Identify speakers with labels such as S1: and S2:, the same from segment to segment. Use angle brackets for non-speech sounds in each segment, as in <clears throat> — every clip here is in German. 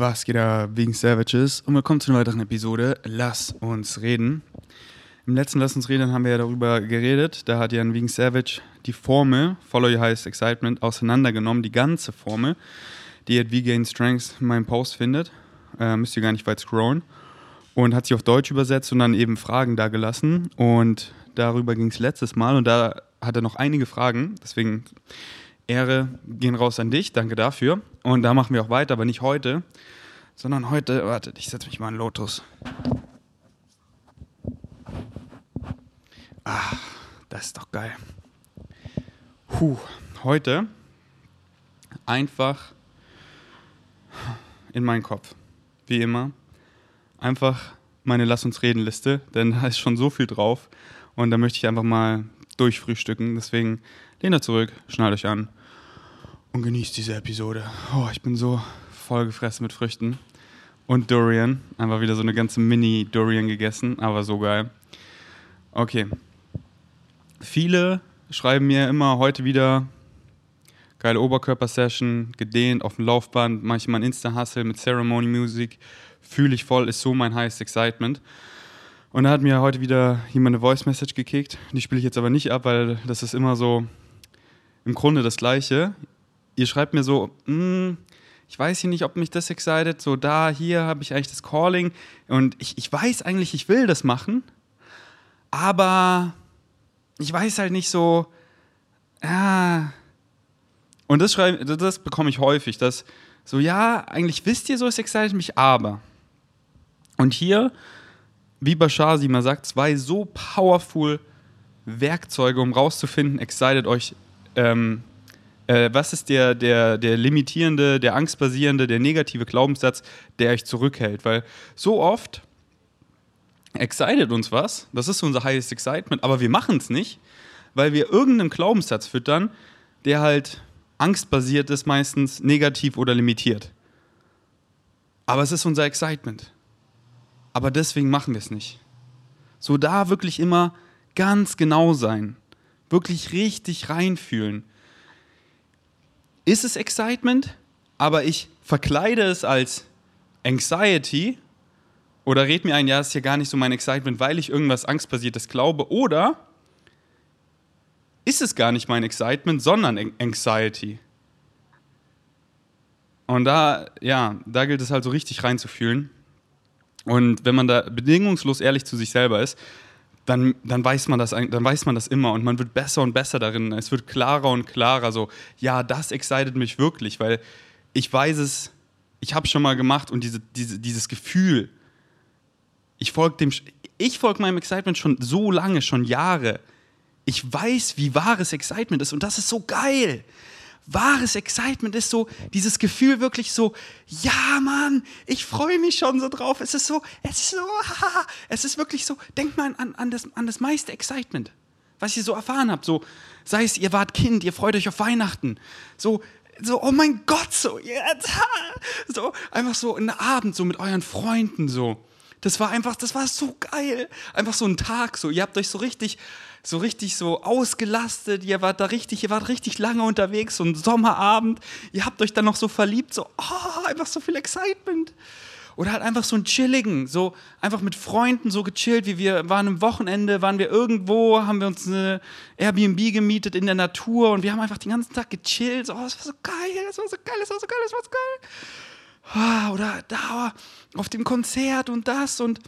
S1: Was geht da wegen Savages? Und willkommen zu einer weiteren Episode. Lass uns reden. Im letzten Lass uns reden haben wir ja darüber geredet. Da hat Jan wegen Savage die Formel Follow Your Highest Excitement auseinandergenommen, die ganze Formel, die ihr wie Gain Strength in meinem Post findet. Äh, müsst ihr gar nicht weit scrollen. Und hat sie auf Deutsch übersetzt und dann eben Fragen da gelassen. Und darüber ging es letztes Mal und da hat er noch einige Fragen. Deswegen Ehre gehen raus an dich, danke dafür. Und da machen wir auch weiter, aber nicht heute, sondern heute, warte, ich setze mich mal in Lotus. Ah, das ist doch geil. Puh, heute einfach in meinen Kopf, wie immer. Einfach meine Lass uns reden Liste, denn da ist schon so viel drauf und da möchte ich einfach mal durchfrühstücken. Deswegen lehnt er zurück, schnallt euch an und genießt diese Episode. Oh, ich bin so voll gefressen mit Früchten. Und Durian. Einfach wieder so eine ganze Mini-Durian gegessen, aber so geil. Okay. Viele schreiben mir immer heute wieder geile Oberkörper-Session, gedehnt auf dem Laufband, manchmal ein Insta-Hustle mit Ceremony-Music. Fühle ich voll, ist so mein highest excitement. Und da hat mir heute wieder jemand eine Voice-Message gekickt. Die spiele ich jetzt aber nicht ab, weil das ist immer so im Grunde das Gleiche ihr schreibt mir so, mm, ich weiß hier nicht, ob mich das excited, so da, hier habe ich eigentlich das Calling und ich, ich weiß eigentlich, ich will das machen, aber ich weiß halt nicht so, ja. Und das, das bekomme ich häufig, dass so, ja, eigentlich wisst ihr so, es excited mich, aber. Und hier, wie Bashar sie mal sagt, zwei so powerful Werkzeuge, um rauszufinden, excited euch ähm, äh, was ist der, der, der limitierende, der angstbasierende, der negative Glaubenssatz, der euch zurückhält? Weil so oft excited uns was, das ist unser highest excitement, aber wir machen es nicht, weil wir irgendeinen Glaubenssatz füttern, der halt angstbasiert ist, meistens negativ oder limitiert. Aber es ist unser Excitement. Aber deswegen machen wir es nicht. So da wirklich immer ganz genau sein. Wirklich richtig reinfühlen ist es Excitement, aber ich verkleide es als Anxiety oder red mir ein, ja, ist ja gar nicht so mein Excitement, weil ich irgendwas Angstbasiertes glaube, oder ist es gar nicht mein Excitement, sondern Anxiety. Und da, ja, da gilt es halt so richtig reinzufühlen. Und wenn man da bedingungslos ehrlich zu sich selber ist, dann, dann, weiß man das, dann weiß man das immer und man wird besser und besser darin. Es wird klarer und klarer. So, ja, das excited mich wirklich, weil ich weiß es, ich habe schon mal gemacht und diese, diese, dieses Gefühl, ich folge dem, ich folge meinem Excitement schon so lange, schon Jahre. Ich weiß, wie wahres Excitement ist und das ist so geil wahres Excitement ist so dieses Gefühl wirklich so, ja Mann, ich freue mich schon so drauf. Es ist so, es ist so, haha, es ist wirklich so, denkt mal an, an, das, an das meiste Excitement, was ihr so erfahren habt. So, sei es, ihr wart Kind, ihr freut euch auf Weihnachten. So, so, oh mein Gott, so, jetzt, so, einfach so einen Abend, so mit euren Freunden, so. Das war einfach, das war so geil. Einfach so ein Tag, so, ihr habt euch so richtig so richtig so ausgelastet, ihr wart da richtig, ihr wart richtig lange unterwegs, so ein Sommerabend, ihr habt euch dann noch so verliebt, so, oh, einfach so viel Excitement. Oder halt einfach so ein Chilligen, so einfach mit Freunden so gechillt, wie wir waren am Wochenende, waren wir irgendwo, haben wir uns eine Airbnb gemietet in der Natur und wir haben einfach den ganzen Tag gechillt. So, oh, das war so geil, das war so geil, das war so geil, das war so geil. Ah, oder da auf dem Konzert und das und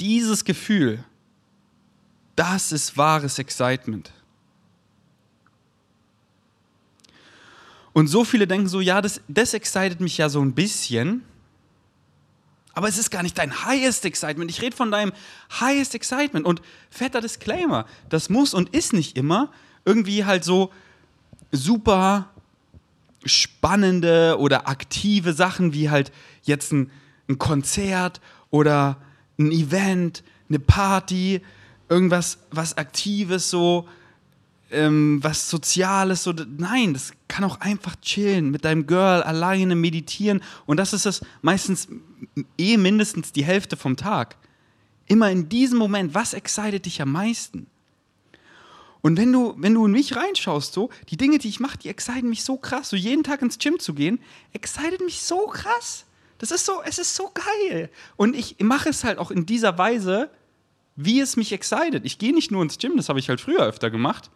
S1: dieses Gefühl, das ist wahres Excitement. Und so viele denken so, ja, das, das excited mich ja so ein bisschen. Aber es ist gar nicht dein highest excitement. Ich rede von deinem highest excitement. Und fetter Disclaimer, das muss und ist nicht immer irgendwie halt so super spannende oder aktive Sachen wie halt jetzt ein, ein Konzert oder ein Event, eine Party, irgendwas, was Aktives, so, ähm, was Soziales, so. Nein, das kann auch einfach chillen, mit deinem Girl alleine meditieren. Und das ist es meistens eh mindestens die Hälfte vom Tag. Immer in diesem Moment, was excited dich am meisten? Und wenn du, wenn du in mich reinschaust, so, die Dinge, die ich mache, die exciten mich so krass. So jeden Tag ins Gym zu gehen, excited mich so krass. Das ist so, es ist so geil. Und ich mache es halt auch in dieser Weise, wie es mich excited. Ich gehe nicht nur ins Gym, das habe ich halt früher öfter gemacht.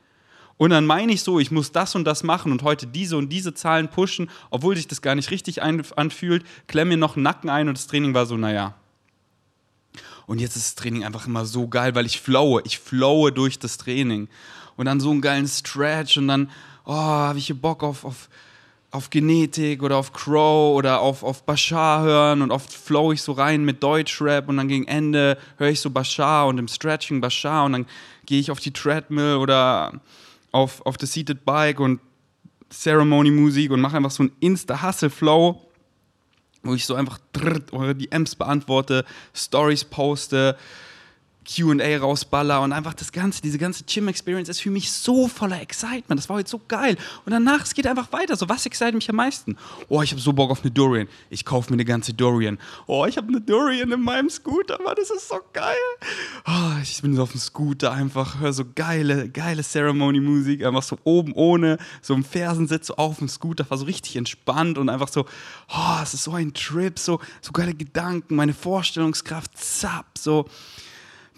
S1: Und dann meine ich so, ich muss das und das machen und heute diese und diese Zahlen pushen, obwohl sich das gar nicht richtig anfühlt, klemme mir noch einen Nacken ein und das Training war so, naja. Und jetzt ist das Training einfach immer so geil, weil ich flowe. Ich flowe durch das Training. Und dann so einen geilen Stretch und dann, oh, habe ich hier Bock auf, auf, auf Genetik oder auf Crow oder auf, auf Bashar hören und oft flow ich so rein mit Deutschrap und dann gegen Ende höre ich so Bashar und im Stretching Bashar und dann gehe ich auf die Treadmill oder auf, auf das Seated Bike und Ceremony-Musik und mache einfach so einen Insta-Hustle-Flow, wo ich so einfach eure DMs beantworte, Stories poste, QA rausballer und einfach das Ganze, diese ganze Gym-Experience ist für mich so voller Excitement. Das war heute so geil. Und danach, es geht einfach weiter. So, was excite mich am meisten? Oh, ich habe so Bock auf eine Dorian. Ich kaufe mir eine ganze Dorian. Oh, ich habe eine Dorian in meinem Scooter, Mann, das ist so geil. Oh, ich bin so auf dem Scooter einfach, höre so geile, geile Ceremony-Musik, einfach so oben ohne, so im Fersensitz, so auf dem Scooter, war so richtig entspannt und einfach so, oh, es ist so ein Trip, so, so geile Gedanken, meine Vorstellungskraft, zapp, so.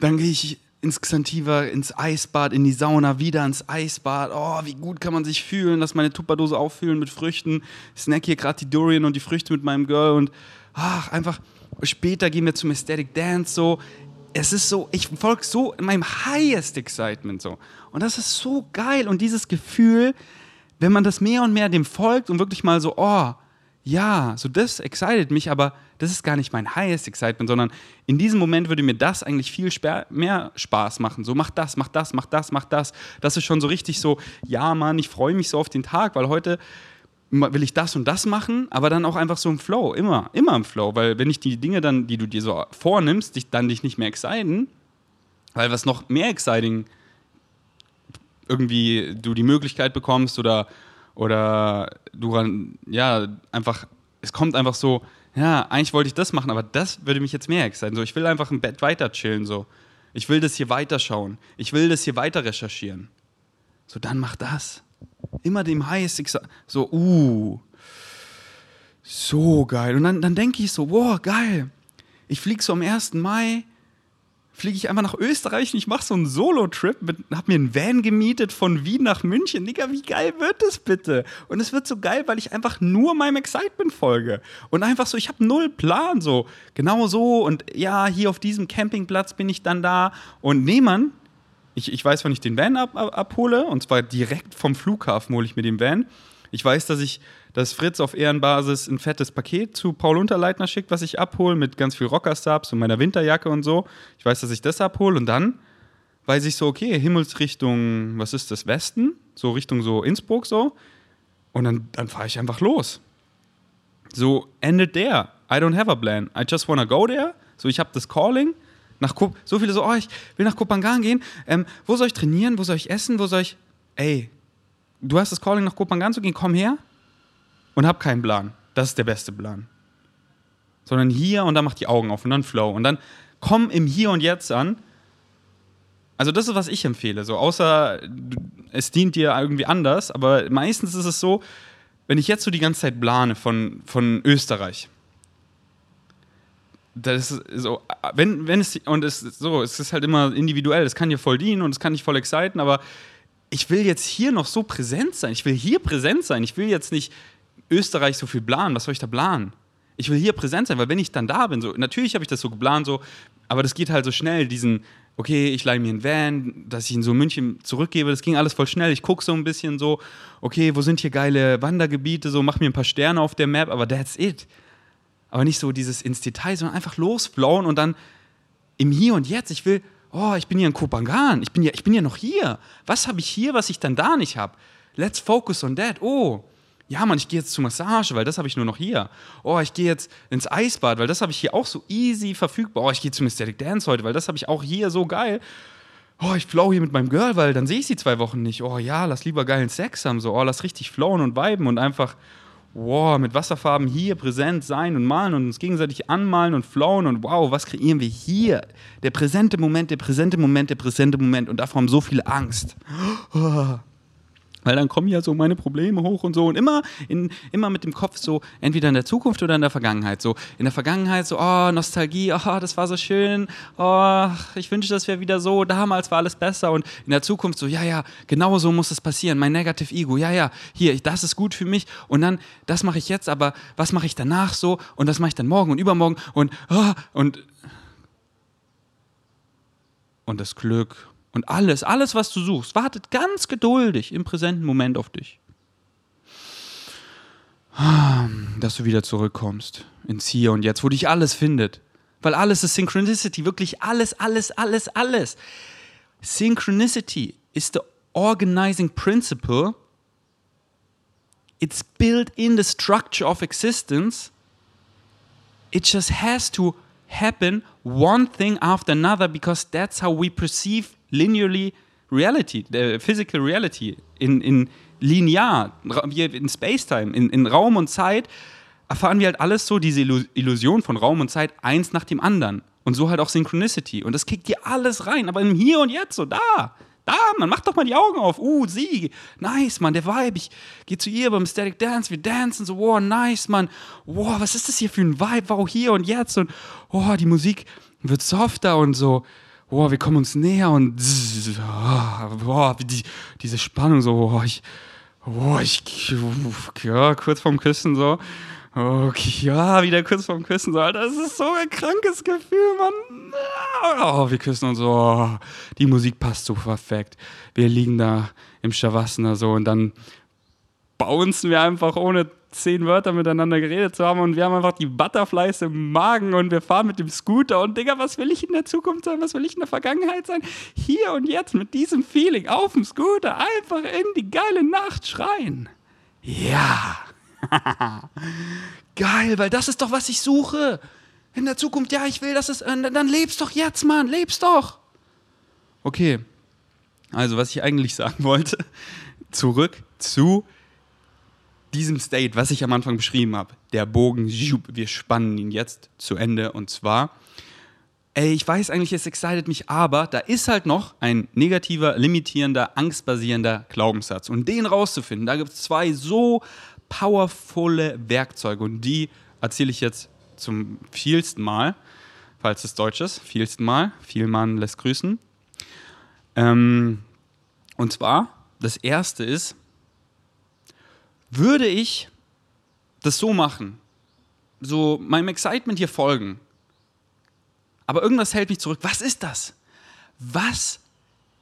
S1: Dann gehe ich ins Xantiva, ins Eisbad, in die Sauna, wieder ins Eisbad. Oh, wie gut kann man sich fühlen, dass meine Tupperdose auffüllen mit Früchten. Ich snack hier gerade die Durian und die Früchte mit meinem Girl und ach, einfach später gehen wir zum Aesthetic Dance so. Es ist so, ich folge so in meinem highest excitement so. Und das ist so geil und dieses Gefühl, wenn man das mehr und mehr dem folgt und wirklich mal so, oh, ja, so das excited mich, aber das ist gar nicht mein highest excitement, sondern in diesem Moment würde mir das eigentlich viel mehr Spaß machen. So, mach das, mach das, mach das, mach das. Das ist schon so richtig so, ja, Mann, ich freue mich so auf den Tag, weil heute will ich das und das machen, aber dann auch einfach so im Flow, immer, immer im Flow, weil wenn ich die Dinge dann, die du dir so vornimmst, dich, dann dich nicht mehr exciten, weil was noch mehr exciting irgendwie du die Möglichkeit bekommst oder oder du ja einfach es kommt einfach so ja eigentlich wollte ich das machen aber das würde mich jetzt mehr exciten so ich will einfach im Bett weiter chillen so. Ich will das hier weiterschauen. Ich will das hier weiter recherchieren. So dann mach das. Immer dem highest so uh so geil. Und dann, dann denke ich so wow geil. Ich fliege so am 1. Mai fliege ich einfach nach Österreich und ich mache so einen Solo-Trip, habe mir einen Van gemietet von Wien nach München. Digga, wie geil wird das bitte? Und es wird so geil, weil ich einfach nur meinem Excitement folge. Und einfach so, ich habe null Plan, so genau so. Und ja, hier auf diesem Campingplatz bin ich dann da. Und nee, Mann, ich, ich weiß, wann ich den Van ab, ab, abhole. Und zwar direkt vom Flughafen hole ich mir den Van. Ich weiß, dass ich dass Fritz auf Ehrenbasis ein fettes Paket zu Paul Unterleitner schickt, was ich abhole, mit ganz viel Rockerstabs und meiner Winterjacke und so. Ich weiß, dass ich das abhole und dann weiß ich so, okay, Himmelsrichtung, was ist das, Westen? So Richtung so Innsbruck so. Und dann, dann fahre ich einfach los. So endet der. I don't have a plan. I just wanna go there. So, ich habe das Calling. Nach Kup so viele so, oh, ich will nach Kopangan gehen. Ähm, wo soll ich trainieren? Wo soll ich essen? Wo soll ich. Ey, du hast das Calling nach Kopangan zu gehen, komm her und hab keinen Plan. Das ist der beste Plan. Sondern hier und dann mach die Augen auf und dann Flow. Und dann komm im Hier und Jetzt an. Also, das ist, was ich empfehle. So, außer es dient dir irgendwie anders, aber meistens ist es so, wenn ich jetzt so die ganze Zeit plane von, von Österreich, das ist so, wenn, wenn es, und es ist so, es ist halt immer individuell, es kann dir voll dienen und es kann dich voll exciten, aber ich will jetzt hier noch so präsent sein, ich will hier präsent sein, ich will jetzt nicht Österreich so viel planen, was soll ich da planen? Ich will hier präsent sein, weil wenn ich dann da bin, so, natürlich habe ich das so geplant, so, aber das geht halt so schnell, diesen, okay, ich leihe mir einen Van, dass ich ihn so München zurückgebe, das ging alles voll schnell. Ich gucke so ein bisschen so, okay, wo sind hier geile Wandergebiete, so, mach mir ein paar Sterne auf der Map, aber that's it. Aber nicht so dieses ins Detail, sondern einfach losflauen und dann im Hier und Jetzt. Ich will, oh, ich bin hier in Kopangan, ich bin ja, ich bin ja noch hier. Was habe ich hier, was ich dann da nicht habe? Let's focus on that. Oh, ja, Mann, ich gehe jetzt zur Massage, weil das habe ich nur noch hier. Oh, ich gehe jetzt ins Eisbad, weil das habe ich hier auch so easy verfügbar. Oh, ich gehe zum Aesthetic Dance heute, weil das habe ich auch hier so geil. Oh, ich flow hier mit meinem Girl, weil dann sehe ich sie zwei Wochen nicht. Oh ja, lass lieber geilen Sex haben. So, oh, lass richtig flowen und viben und einfach wow, mit Wasserfarben hier präsent sein und malen und uns gegenseitig anmalen und flowen und wow, was kreieren wir hier? Der präsente Moment, der präsente Moment, der präsente Moment und davor haben so viele Angst. Oh. Weil dann kommen ja so meine Probleme hoch und so. Und immer, in, immer mit dem Kopf so, entweder in der Zukunft oder in der Vergangenheit. So in der Vergangenheit so, oh, Nostalgie, oh, das war so schön, oh, ich wünsche, das wäre wieder so, damals war alles besser. Und in der Zukunft so, ja, ja, genau so muss es passieren, mein Negative Ego, ja, ja, hier, das ist gut für mich. Und dann, das mache ich jetzt, aber was mache ich danach so? Und das mache ich dann morgen und übermorgen? Und, oh, und, und das Glück und alles, alles, was du suchst, wartet ganz geduldig im präsenten Moment auf dich. Dass du wieder zurückkommst ins Hier und Jetzt, wo dich alles findet. Weil alles ist Synchronicity, wirklich alles, alles, alles, alles. Synchronicity is the organizing principle. It's built in the structure of existence. It just has to happen one thing after another because that's how we perceive linearly reality, äh, physical reality, in, in linear, in Space-Time, in, in Raum und Zeit, erfahren wir halt alles so, diese Illusion von Raum und Zeit, eins nach dem anderen. Und so halt auch Synchronicity. Und das kickt dir alles rein, aber im Hier und Jetzt, so da. Da, man, mach doch mal die Augen auf. Uh, sie. Nice, man, der Vibe. Ich gehe zu ihr beim Static Dance, wir dancen so, wow, nice, man. Wow, was ist das hier für ein Vibe? Wow, hier und jetzt. Und, oh, die Musik wird softer und so oh, wir kommen uns näher und oh, die, diese Spannung so, oh, ich, oh, ich, ja, kurz vorm Küssen so. Okay, ja, wieder kurz vorm Küssen so, Alter, das ist so ein krankes Gefühl, Mann. Oh, wir küssen uns so, oh, die Musik passt so perfekt. Wir liegen da im Shavasana so und dann bouncen wir einfach ohne zehn Wörter miteinander geredet zu haben und wir haben einfach die Butterflies im Magen und wir fahren mit dem Scooter und Digga, was will ich in der Zukunft sein, was will ich in der Vergangenheit sein? Hier und jetzt mit diesem Feeling auf dem Scooter einfach in die geile Nacht schreien. Ja. <laughs> Geil, weil das ist doch, was ich suche. In der Zukunft, ja, ich will, dass es, äh, dann lebst doch jetzt, Mann, lebst doch. Okay. Also, was ich eigentlich sagen wollte, <laughs> zurück zu diesem State, was ich am Anfang beschrieben habe, der Bogen, wir spannen ihn jetzt zu Ende und zwar, ey, ich weiß eigentlich, es excited mich, aber da ist halt noch ein negativer, limitierender, angstbasierender Glaubenssatz. Und den rauszufinden, da gibt es zwei so powervolle Werkzeuge und die erzähle ich jetzt zum vielsten Mal, falls es Deutsch ist, vielsten Mal, Vielmann lässt grüßen. Ähm, und zwar, das erste ist, würde ich das so machen, so meinem Excitement hier folgen, aber irgendwas hält mich zurück. Was ist das? Was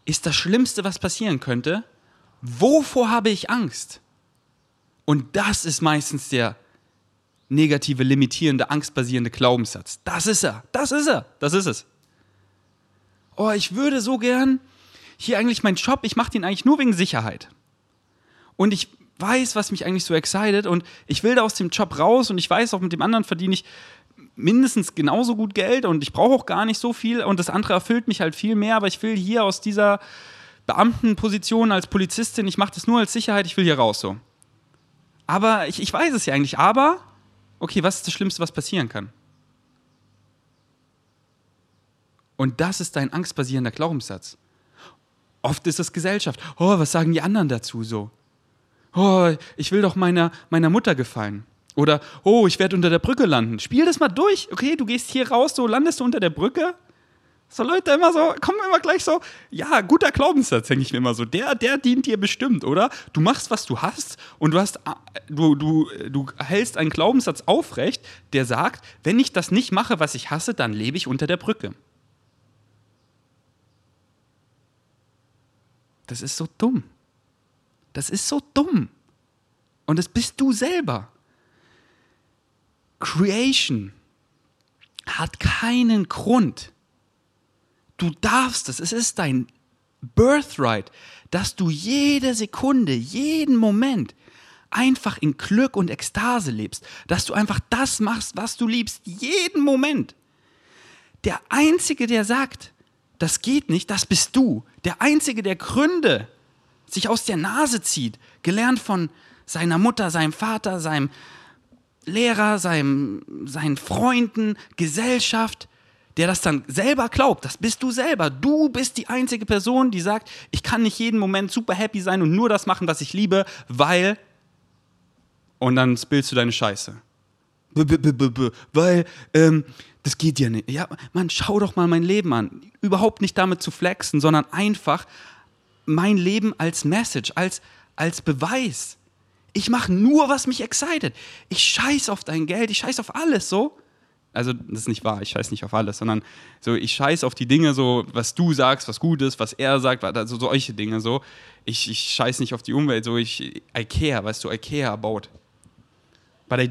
S1: ist das Schlimmste, was passieren könnte? Wovor habe ich Angst? Und das ist meistens der negative, limitierende, angstbasierende Glaubenssatz. Das ist er, das ist er, das ist es. Oh, ich würde so gern hier eigentlich meinen Job, ich mache den eigentlich nur wegen Sicherheit. Und ich weiß, was mich eigentlich so excited und ich will da aus dem Job raus und ich weiß auch, mit dem anderen verdiene ich mindestens genauso gut Geld und ich brauche auch gar nicht so viel und das andere erfüllt mich halt viel mehr, aber ich will hier aus dieser Beamtenposition als Polizistin, ich mache das nur als Sicherheit, ich will hier raus so. Aber ich, ich weiß es ja eigentlich, aber okay, was ist das Schlimmste, was passieren kann? Und das ist dein angstbasierender Glaubenssatz. Oft ist es Gesellschaft. Oh, was sagen die anderen dazu so? Oh, ich will doch meiner, meiner Mutter gefallen. Oder, oh, ich werde unter der Brücke landen. Spiel das mal durch. Okay, du gehst hier raus, so landest du unter der Brücke. So Leute immer so, kommen immer gleich so, ja, guter Glaubenssatz, denke ich mir immer so. Der, der dient dir bestimmt, oder? Du machst, was du hast und du hast, du, du, du hältst einen Glaubenssatz aufrecht, der sagt, wenn ich das nicht mache, was ich hasse, dann lebe ich unter der Brücke. Das ist so dumm. Das ist so dumm. Und das bist du selber. Creation hat keinen Grund. Du darfst es. Es ist dein Birthright, dass du jede Sekunde, jeden Moment einfach in Glück und Ekstase lebst. Dass du einfach das machst, was du liebst, jeden Moment. Der Einzige, der sagt, das geht nicht, das bist du. Der Einzige, der Gründe sich aus der Nase zieht, gelernt von seiner Mutter, seinem Vater, seinem Lehrer, seinem, seinen Freunden, Gesellschaft, der das dann selber glaubt. Das bist du selber. Du bist die einzige Person, die sagt, ich kann nicht jeden Moment super happy sein und nur das machen, was ich liebe, weil. Und dann spillst du deine Scheiße. B -b -b weil, ähm, das geht ja nicht. Ja, Mann, schau doch mal mein Leben an. Überhaupt nicht damit zu flexen, sondern einfach mein Leben als Message, als, als Beweis. Ich mache nur, was mich excited. Ich scheiß auf dein Geld, ich scheiß auf alles so. Also, das ist nicht wahr, ich scheiß nicht auf alles, sondern so, ich scheiß auf die Dinge, so, was du sagst, was gut ist, was er sagt, also solche Dinge so. Ich, ich scheiß nicht auf die Umwelt, so, ich, I care, weißt du, I care about. But I,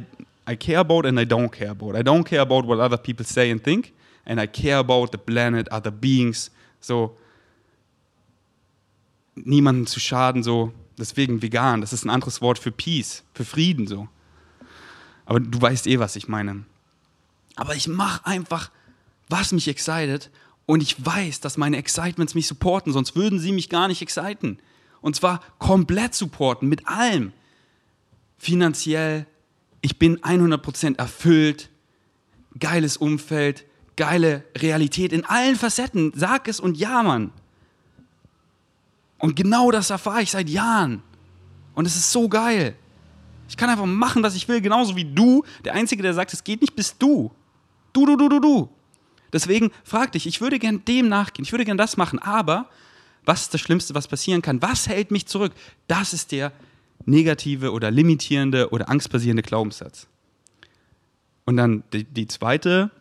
S1: I care about and I don't care about. I don't care about what other people say and think, and I care about the planet, other beings, so niemandem zu schaden, so. Deswegen vegan, das ist ein anderes Wort für Peace, für Frieden, so. Aber du weißt eh, was ich meine. Aber ich mache einfach, was mich excited und ich weiß, dass meine Excitements mich supporten, sonst würden sie mich gar nicht exciten. Und zwar komplett supporten, mit allem. Finanziell, ich bin 100% erfüllt, geiles Umfeld, geile Realität in allen Facetten. Sag es und ja, Mann. Und genau das erfahre ich seit Jahren. Und es ist so geil. Ich kann einfach machen, was ich will, genauso wie du. Der Einzige, der sagt, es geht nicht, bist du. Du, du, du, du, du. Deswegen frag dich, ich würde gern dem nachgehen, ich würde gern das machen, aber was ist das Schlimmste, was passieren kann? Was hält mich zurück? Das ist der negative oder limitierende oder angstbasierende Glaubenssatz. Und dann die, die zweite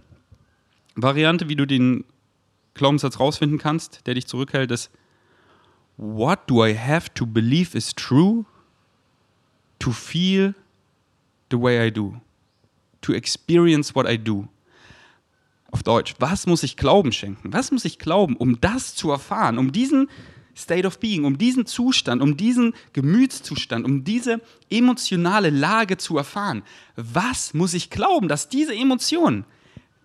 S1: Variante, wie du den Glaubenssatz rausfinden kannst, der dich zurückhält, ist, what do I have to believe is true to feel the way I do, to experience what I do. Auf Deutsch, was muss ich Glauben schenken? Was muss ich glauben, um das zu erfahren, um diesen State of Being, um diesen Zustand, um diesen Gemütszustand, um diese emotionale Lage zu erfahren? Was muss ich glauben, dass diese Emotion,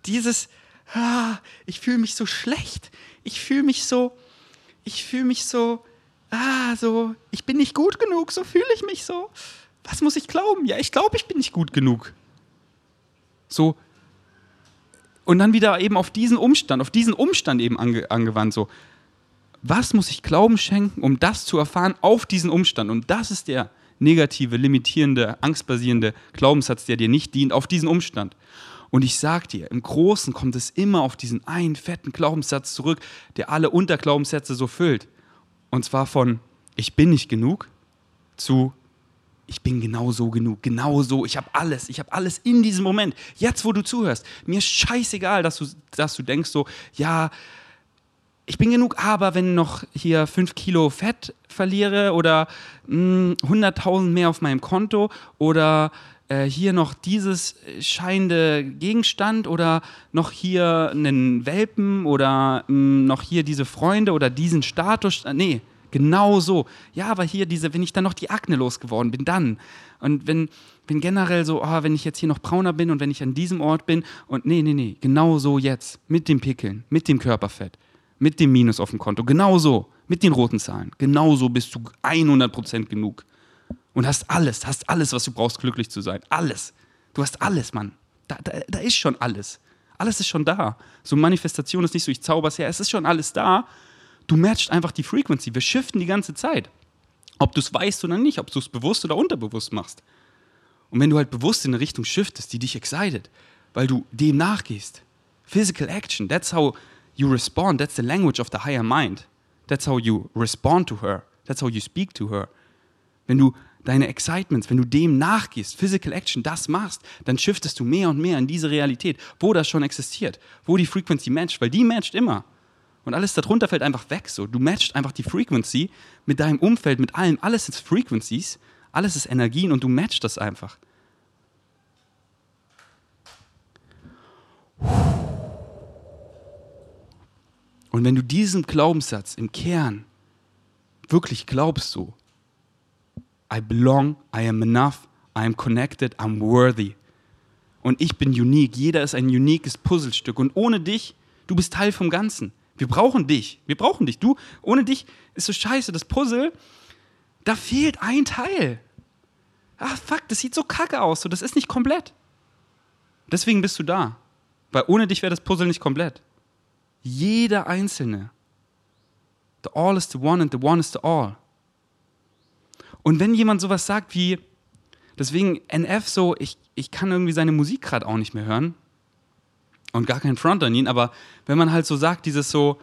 S1: dieses, ah, ich fühle mich so schlecht, ich fühle mich so, ich fühle mich so, ah, so, ich bin nicht gut genug, so fühle ich mich so. Was muss ich glauben? Ja, ich glaube, ich bin nicht gut genug. So. Und dann wieder eben auf diesen Umstand, auf diesen Umstand eben ange, angewandt, so. Was muss ich Glauben schenken, um das zu erfahren auf diesen Umstand? Und das ist der negative, limitierende, angstbasierende Glaubenssatz, der dir nicht dient, auf diesen Umstand. Und ich sag dir, im Großen kommt es immer auf diesen einen fetten Glaubenssatz zurück, der alle Unterglaubenssätze so füllt. Und zwar von ich bin nicht genug zu ich bin genau so genug, genau so, ich habe alles, ich habe alles in diesem Moment. Jetzt, wo du zuhörst, mir ist scheißegal, dass du, dass du denkst so, ja, ich bin genug, aber wenn noch hier 5 Kilo Fett verliere oder 100.000 hm, mehr auf meinem Konto oder äh, hier noch dieses scheinende Gegenstand oder noch hier einen Welpen oder mh, hm, noch hier diese Freunde oder diesen Status. Äh, nee, genau so. Ja, aber hier diese, wenn ich dann noch die Akne losgeworden bin, dann. Und wenn, wenn generell so, oh, wenn ich jetzt hier noch brauner bin und wenn ich an diesem Ort bin und nee, nee, nee, genau so jetzt. Mit dem Pickeln, mit dem Körperfett, mit dem Minus auf dem Konto, genau so. Mit den roten Zahlen. Genau so bist du 100% genug und hast alles, hast alles, was du brauchst, glücklich zu sein. Alles. Du hast alles, Mann. Da, da, da ist schon alles. Alles ist schon da. So Manifestation ist nicht so, ich zauber's her, es ist schon alles da. Du matchst einfach die Frequency. Wir shiften die ganze Zeit. Ob du es weißt oder nicht, ob du es bewusst oder unterbewusst machst. Und wenn du halt bewusst in eine Richtung shiftest, die dich excited, weil du dem nachgehst. Physical action, that's how you respond. That's the language of the higher mind. That's how you respond to her. That's how you speak to her. Wenn du deine Excitements, wenn du dem nachgehst, Physical Action, das machst, dann shiftest du mehr und mehr in diese Realität, wo das schon existiert, wo die Frequency matcht, weil die matcht immer. Und alles darunter fällt einfach weg so. Du matchst einfach die Frequency mit deinem Umfeld, mit allem. Alles ist Frequencies, alles ist Energien und du matchst das einfach. Und wenn du diesem Glaubenssatz im Kern wirklich glaubst so, I belong, I am enough, I am connected, I'm worthy. Und ich bin unique. Jeder ist ein uniques Puzzlestück. Und ohne dich, du bist Teil vom Ganzen. Wir brauchen dich. Wir brauchen dich. Du, ohne dich ist so scheiße. Das Puzzle, da fehlt ein Teil. ah, fuck, das sieht so kacke aus, so, das ist nicht komplett. Deswegen bist du da. Weil ohne dich wäre das Puzzle nicht komplett. Jeder Einzelne. The all is the one and the one is the all. Und wenn jemand sowas sagt wie, deswegen NF so, ich, ich kann irgendwie seine Musik gerade auch nicht mehr hören und gar keinen Front an ihn, aber wenn man halt so sagt, dieses so,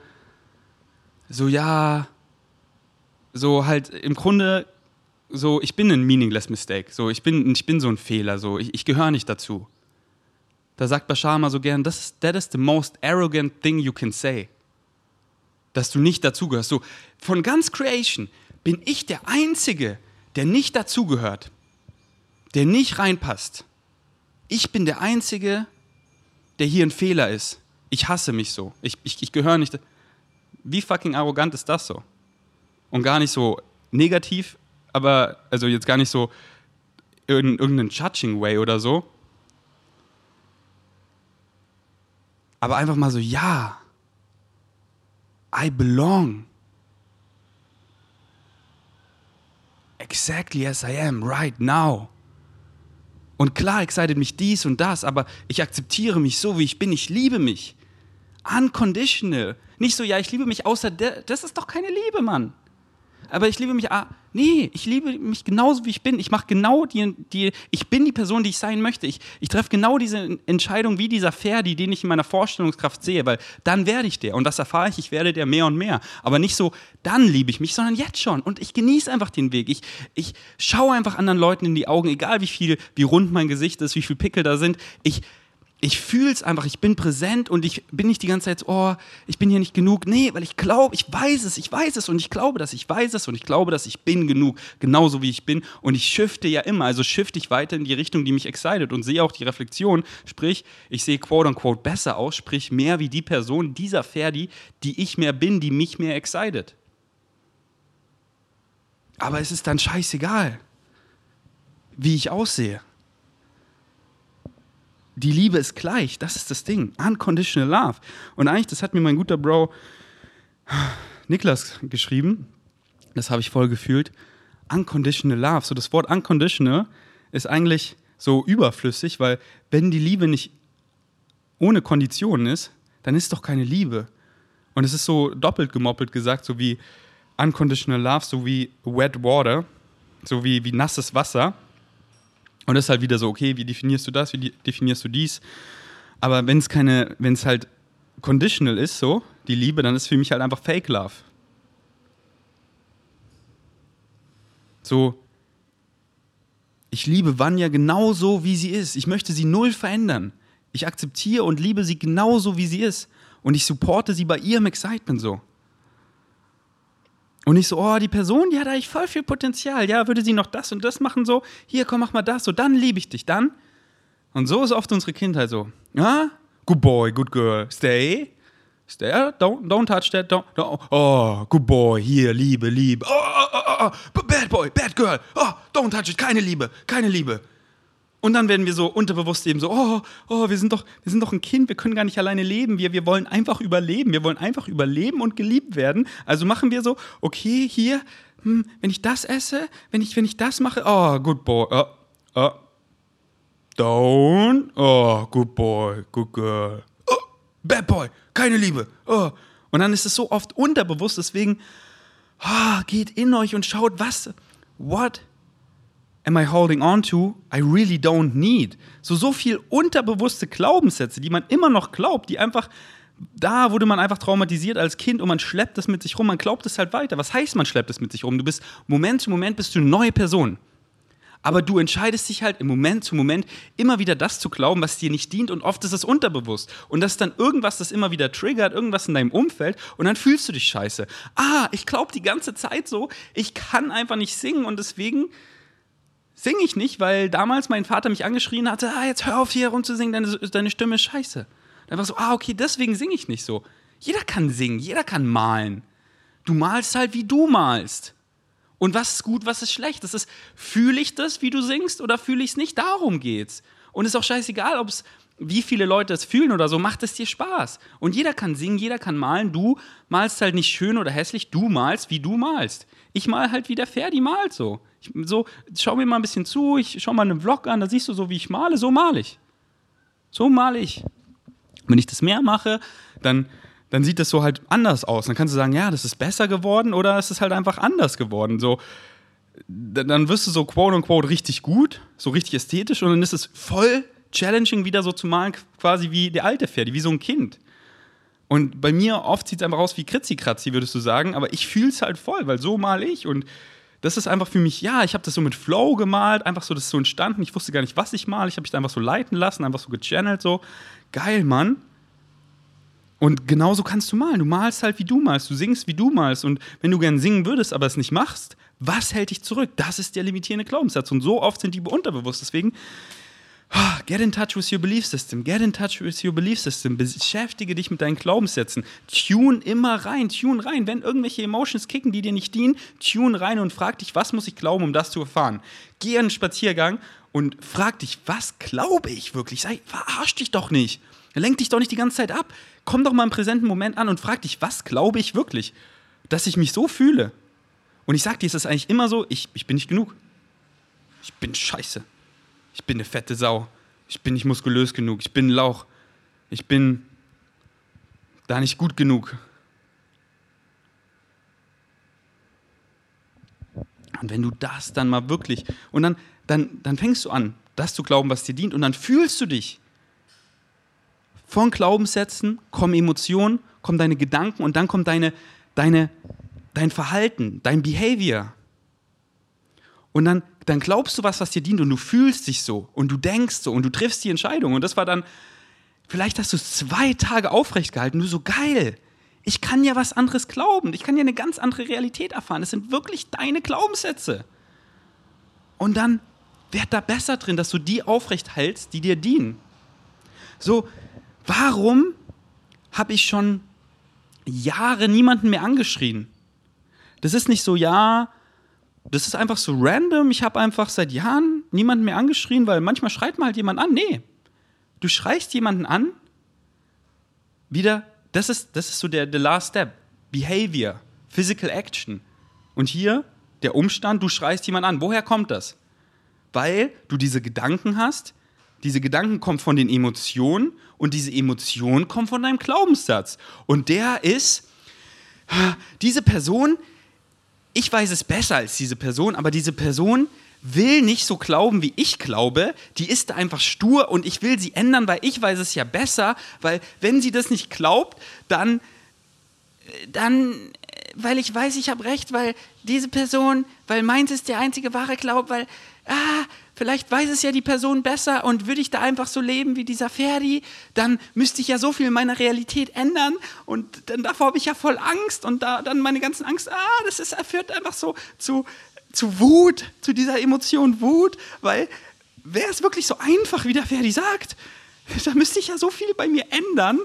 S1: so ja, so halt im Grunde so, ich bin ein meaningless mistake, so ich bin, ich bin so ein Fehler, so ich, ich gehöre nicht dazu. Da sagt Bashar mal so gern, das ist, that is the most arrogant thing you can say. Dass du nicht dazugehörst. So, von ganz Creation bin ich der Einzige, der nicht dazugehört, der nicht reinpasst. Ich bin der Einzige, der hier ein Fehler ist. Ich hasse mich so. Ich, ich, ich gehöre nicht. Wie fucking arrogant ist das so? Und gar nicht so negativ, aber also jetzt gar nicht so in irgendeinen Judging Way oder so. Aber einfach mal so, ja, I belong. Exactly as I am, right now. Und klar excited mich dies und das, aber ich akzeptiere mich so, wie ich bin. Ich liebe mich. Unconditional. Nicht so, ja, ich liebe mich außer der. Das ist doch keine Liebe, Mann aber ich liebe mich. Nee, ich liebe mich genauso, wie ich bin. Ich mache genau die, die. Ich bin die Person, die ich sein möchte. Ich, ich treffe genau diese Entscheidung wie dieser Ferdi, den ich in meiner Vorstellungskraft sehe, weil dann werde ich der. Und das erfahre ich, ich werde der mehr und mehr. Aber nicht so, dann liebe ich mich, sondern jetzt schon. Und ich genieße einfach den Weg. Ich, ich schaue einfach anderen Leuten in die Augen, egal wie viel, wie rund mein Gesicht ist, wie viele Pickel da sind. Ich ich fühle es einfach, ich bin präsent und ich bin nicht die ganze Zeit, oh, ich bin hier nicht genug. Nee, weil ich glaube, ich weiß es, ich weiß es und ich glaube, dass ich weiß es und ich glaube, dass ich bin genug, genauso wie ich bin. Und ich shifte ja immer, also shifte ich weiter in die Richtung, die mich excited und sehe auch die Reflexion, sprich, ich sehe quote unquote besser aus, sprich mehr wie die Person, dieser Ferdi, die ich mehr bin, die mich mehr excited. Aber es ist dann scheißegal, wie ich aussehe die Liebe ist gleich, das ist das Ding. Unconditional Love. Und eigentlich, das hat mir mein guter Bro Niklas geschrieben. Das habe ich voll gefühlt. Unconditional Love. So das Wort unconditional ist eigentlich so überflüssig, weil wenn die Liebe nicht ohne Konditionen ist, dann ist doch keine Liebe. Und es ist so doppelt gemoppelt gesagt, so wie unconditional love, so wie wet water, so wie, wie nasses Wasser. Und das ist halt wieder so, okay, wie definierst du das, wie definierst du dies? Aber wenn es keine, wenn es halt conditional ist, so, die Liebe, dann ist für mich halt einfach Fake Love. So, ich liebe Vanya genauso, wie sie ist. Ich möchte sie null verändern. Ich akzeptiere und liebe sie genauso, wie sie ist. Und ich supporte sie bei ihrem Excitement so. Und ich so, oh, die Person, die hat eigentlich voll viel Potenzial. Ja, würde sie noch das und das machen, so, hier, komm, mach mal das, so, dann liebe ich dich, dann. Und so ist oft unsere Kindheit so. Ja, good boy, good girl, stay. Stay, don't, don't touch that, don't, don't, oh, good boy, hier, Liebe, Liebe. Oh, oh, oh, oh, bad boy, bad girl, oh, don't touch it, keine Liebe, keine Liebe. Und dann werden wir so unterbewusst eben so, oh, oh, wir sind doch, wir sind doch ein Kind, wir können gar nicht alleine leben, wir, wir wollen einfach überleben, wir wollen einfach überleben und geliebt werden. Also machen wir so, okay, hier, hm, wenn ich das esse, wenn ich, wenn ich das mache, oh, good boy, oh, oh, down, oh, good boy, good girl, oh, bad boy, keine Liebe, oh. Und dann ist es so oft unterbewusst, deswegen, oh, geht in euch und schaut, was, what am I holding on to I really don't need? So, so viel unterbewusste Glaubenssätze, die man immer noch glaubt, die einfach, da wurde man einfach traumatisiert als Kind und man schleppt das mit sich rum, man glaubt es halt weiter. Was heißt, man schleppt es mit sich rum? Du bist, Moment zu Moment bist du eine neue Person. Aber du entscheidest dich halt im Moment zu Moment immer wieder das zu glauben, was dir nicht dient und oft ist es unterbewusst. Und das ist dann irgendwas, das immer wieder triggert, irgendwas in deinem Umfeld und dann fühlst du dich scheiße. Ah, ich glaube die ganze Zeit so, ich kann einfach nicht singen und deswegen singe ich nicht, weil damals mein Vater mich angeschrien hatte, ah, jetzt hör auf hier rumzusingen, deine, deine Stimme ist scheiße. Dann war so, ah, okay, deswegen singe ich nicht so. Jeder kann singen, jeder kann malen. Du malst halt, wie du malst. Und was ist gut, was ist schlecht? Das ist, fühle ich das, wie du singst, oder fühle ich es nicht? Darum geht's. Und es ist auch scheißegal, ob es, wie viele Leute es fühlen oder so, macht es dir Spaß. Und jeder kann singen, jeder kann malen. Du malst halt nicht schön oder hässlich, du malst, wie du malst. Ich mal halt, wie der Ferdi malt so. Ich, so, schau mir mal ein bisschen zu, ich schau mal einen Vlog an, da siehst du so, wie ich male, so male ich. So male ich. Wenn ich das mehr mache, dann, dann sieht das so halt anders aus. Dann kannst du sagen, ja, das ist besser geworden oder es ist halt einfach anders geworden. So, dann wirst du so quote unquote richtig gut, so richtig ästhetisch und dann ist es voll challenging, wieder so zu malen, quasi wie der alte Ferdi, wie so ein Kind. Und bei mir oft sieht es einfach aus wie Kritzi-Kratzi, würdest du sagen, aber ich fühle es halt voll, weil so male ich und das ist einfach für mich, ja, ich habe das so mit Flow gemalt, einfach so, das ist so entstanden. Ich wusste gar nicht, was ich male. Ich habe mich da einfach so leiten lassen, einfach so gechannelt, so. Geil, Mann. Und genauso kannst du malen. Du malst halt, wie du malst. Du singst, wie du malst. Und wenn du gern singen würdest, aber es nicht machst, was hält dich zurück? Das ist der limitierende Glaubenssatz. Und so oft sind die unterbewusst. Deswegen, get in touch with your belief system. Get in touch with your belief system. Beschäftige dich mit deinen Glaubenssätzen. Tune immer rein, tune rein. Wenn irgendwelche Emotions kicken, die dir nicht dienen, tune rein und frag dich, was muss ich glauben, um das zu erfahren. Geh einen Spaziergang und frag dich, was glaube ich wirklich? Sei, verarsch dich doch nicht. Lenk dich doch nicht die ganze Zeit ab. Komm doch mal im präsenten Moment an und frag dich, was glaube ich wirklich? Dass ich mich so fühle. Und ich sag dir, es ist eigentlich immer so, ich, ich bin nicht genug. Ich bin scheiße. Ich bin eine fette Sau. Ich bin nicht muskulös genug. Ich bin ein Lauch. Ich bin da nicht gut genug. Und wenn du das dann mal wirklich, und dann, dann, dann fängst du an, das zu glauben, was dir dient, und dann fühlst du dich von Glaubenssätzen kommen Emotionen, kommen deine Gedanken und dann kommt deine, deine, dein Verhalten, dein Behavior. Und dann, dann glaubst du was, was dir dient und du fühlst dich so und du denkst so und du triffst die Entscheidung. Und das war dann, vielleicht hast du es zwei Tage aufrecht gehalten, du so geil. Ich kann ja was anderes glauben. Ich kann ja eine ganz andere Realität erfahren. Das sind wirklich deine Glaubenssätze. Und dann werd da besser drin, dass du die aufrecht hältst, die dir dienen. So, Warum habe ich schon Jahre niemanden mehr angeschrien? Das ist nicht so, ja, das ist einfach so random. Ich habe einfach seit Jahren niemanden mehr angeschrien, weil manchmal schreit man halt jemand an. Nee, du schreist jemanden an, wieder, das ist, das ist so der the last step. Behavior, Physical Action. Und hier der Umstand, du schreist jemanden an. Woher kommt das? Weil du diese Gedanken hast, diese Gedanken kommen von den Emotionen und diese Emotionen kommen von deinem Glaubenssatz. Und der ist, diese Person, ich weiß es besser als diese Person, aber diese Person will nicht so glauben, wie ich glaube. Die ist einfach stur und ich will sie ändern, weil ich weiß es ja besser. Weil wenn sie das nicht glaubt, dann, dann, weil ich weiß, ich habe recht, weil diese Person, weil meins ist der einzige wahre Glaube, weil, ah, vielleicht weiß es ja die Person besser und würde ich da einfach so leben wie dieser Ferdi, dann müsste ich ja so viel in meiner Realität ändern und dann davor habe ich ja voll Angst und da dann meine ganzen Angst, ah, das ist, führt einfach so zu, zu Wut, zu dieser Emotion Wut, weil wäre es wirklich so einfach, wie der Ferdi sagt, <laughs> da müsste ich ja so viel bei mir ändern.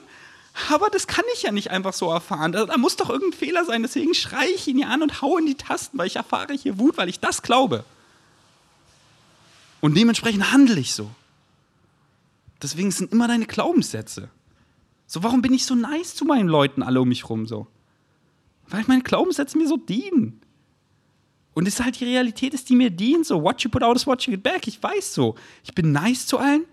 S1: Aber das kann ich ja nicht einfach so erfahren. Da, da muss doch irgendein Fehler sein. Deswegen schreie ich ihn ja an und haue in die Tasten, weil ich erfahre hier Wut, weil ich das glaube. Und dementsprechend handle ich so. Deswegen sind immer deine Glaubenssätze. So, warum bin ich so nice zu meinen Leuten alle um mich rum so? Weil meine Glaubenssätze mir so dienen. Und es ist halt die Realität ist, die mir dient. So, what you put out is what you get back. Ich weiß so. Ich bin nice zu allen